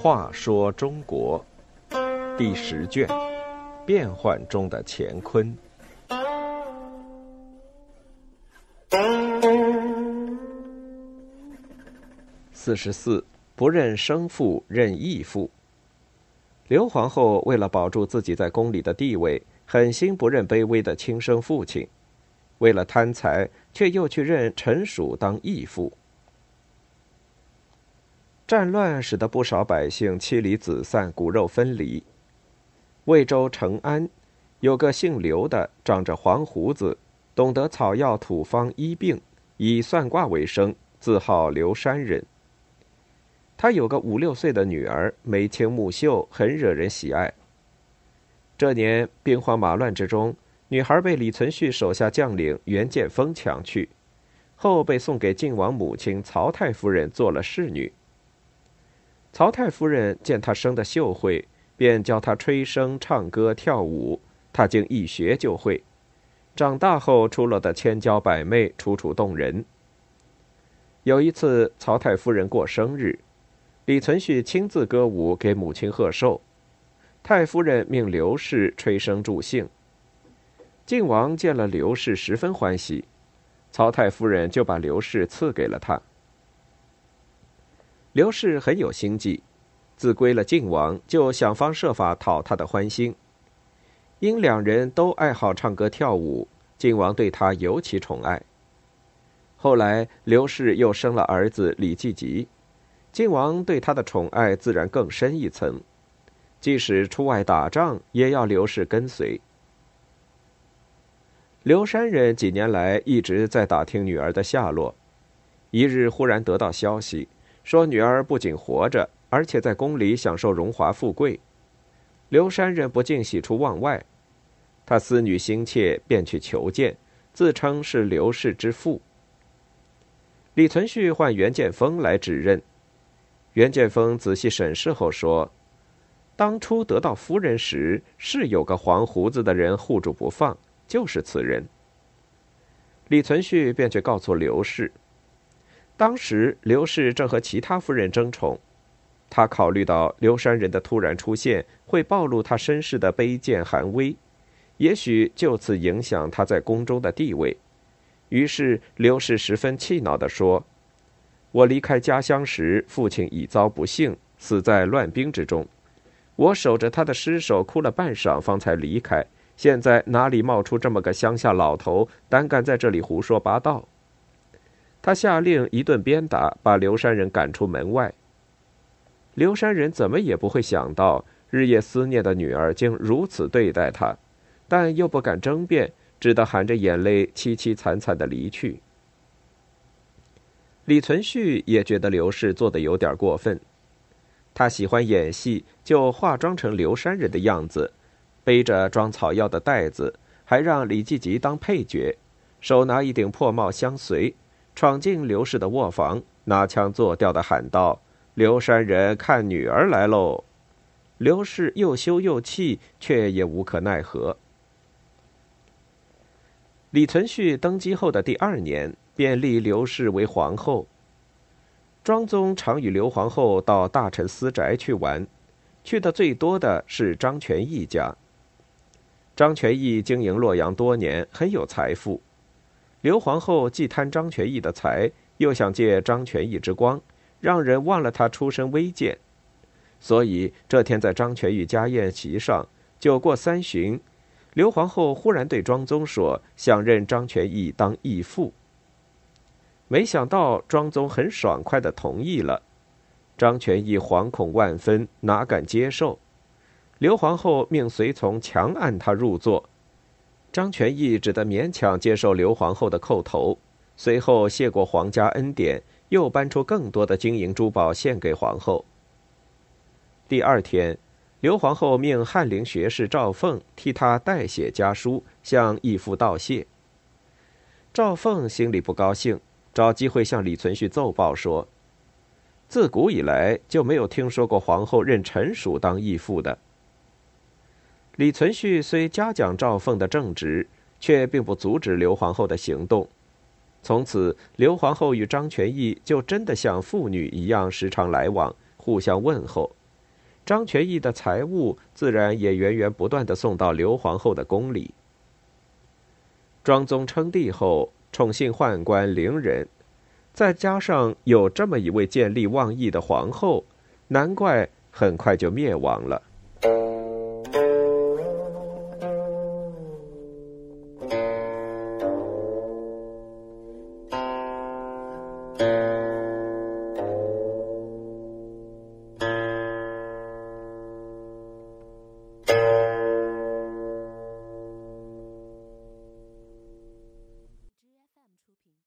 话说中国第十卷：变幻中的乾坤。四十四，不认生父，认义父。刘皇后为了保住自己在宫里的地位，狠心不认卑微的亲生父亲，为了贪财，却又去认陈属当义父。战乱使得不少百姓妻离子散、骨肉分离。魏州成安有个姓刘的，长着黄胡子，懂得草药土方医病，以算卦为生，自号刘山人。他有个五六岁的女儿，眉清目秀，很惹人喜爱。这年兵荒马乱之中，女孩被李存勖手下将领袁建峰抢去，后被送给晋王母亲曹太夫人做了侍女。曹太夫人见她生得秀慧，便教她吹笙、唱歌、跳舞，她竟一学就会。长大后出落得千娇百媚，楚楚动人。有一次，曹太夫人过生日，李存勖亲自歌舞给母亲贺寿，太夫人命刘氏吹笙助兴。晋王见了刘氏，十分欢喜，曹太夫人就把刘氏赐给了他。刘氏很有心计，自归了晋王，就想方设法讨他的欢心。因两人都爱好唱歌跳舞，晋王对他尤其宠爱。后来刘氏又生了儿子李继吉，晋王对他的宠爱自然更深一层，即使出外打仗，也要刘氏跟随。刘山人几年来一直在打听女儿的下落，一日忽然得到消息。说女儿不仅活着，而且在宫里享受荣华富贵。刘山人不禁喜出望外，他思女心切，便去求见，自称是刘氏之父。李存勖唤袁建锋来指认，袁建锋仔细审视后说：“当初得到夫人时，是有个黄胡子的人护住不放，就是此人。”李存勖便去告诉刘氏。当时刘氏正和其他夫人争宠，他考虑到刘山人的突然出现会暴露他身世的卑贱寒微，也许就此影响他在宫中的地位，于是刘氏十分气恼地说：“我离开家乡时，父亲已遭不幸，死在乱兵之中，我守着他的尸首哭了半晌，方才离开。现在哪里冒出这么个乡下老头，胆敢在这里胡说八道？”他下令一顿鞭打，把刘山人赶出门外。刘山人怎么也不会想到，日夜思念的女儿竟如此对待他，但又不敢争辩，只得含着眼泪凄凄惨惨的离去。李存勖也觉得刘氏做的有点过分，他喜欢演戏，就化妆成刘山人的样子，背着装草药的袋子，还让李继吉当配角，手拿一顶破帽相随。闯进刘氏的卧房，拿腔作调的喊道：“刘山人看女儿来喽！”刘氏又羞又气，却也无可奈何。李存勖登基后的第二年，便立刘氏为皇后。庄宗常与刘皇后到大臣私宅去玩，去的最多的是张全义家。张全义经营洛阳多年，很有财富。刘皇后既贪张全义的财，又想借张全义之光，让人忘了他出身微贱，所以这天在张全义家宴席上，酒过三巡，刘皇后忽然对庄宗说：“想认张全义当义父。”没想到庄宗很爽快的同意了，张全义惶恐万分，哪敢接受？刘皇后命随从强按他入座。张全义只得勉强接受刘皇后的叩头，随后谢过皇家恩典，又搬出更多的金银珠宝献给皇后。第二天，刘皇后命翰林学士赵凤替他代写家书，向义父道谢。赵凤心里不高兴，找机会向李存勖奏报说：自古以来就没有听说过皇后认陈属当义父的。李存勖虽嘉奖赵凤的正直，却并不阻止刘皇后的行动。从此，刘皇后与张全义就真的像父女一样时常来往，互相问候。张全义的财物自然也源源不断的送到刘皇后的宫里。庄宗称帝后，宠幸宦官伶人，再加上有这么一位见利忘义的皇后，难怪很快就灭亡了。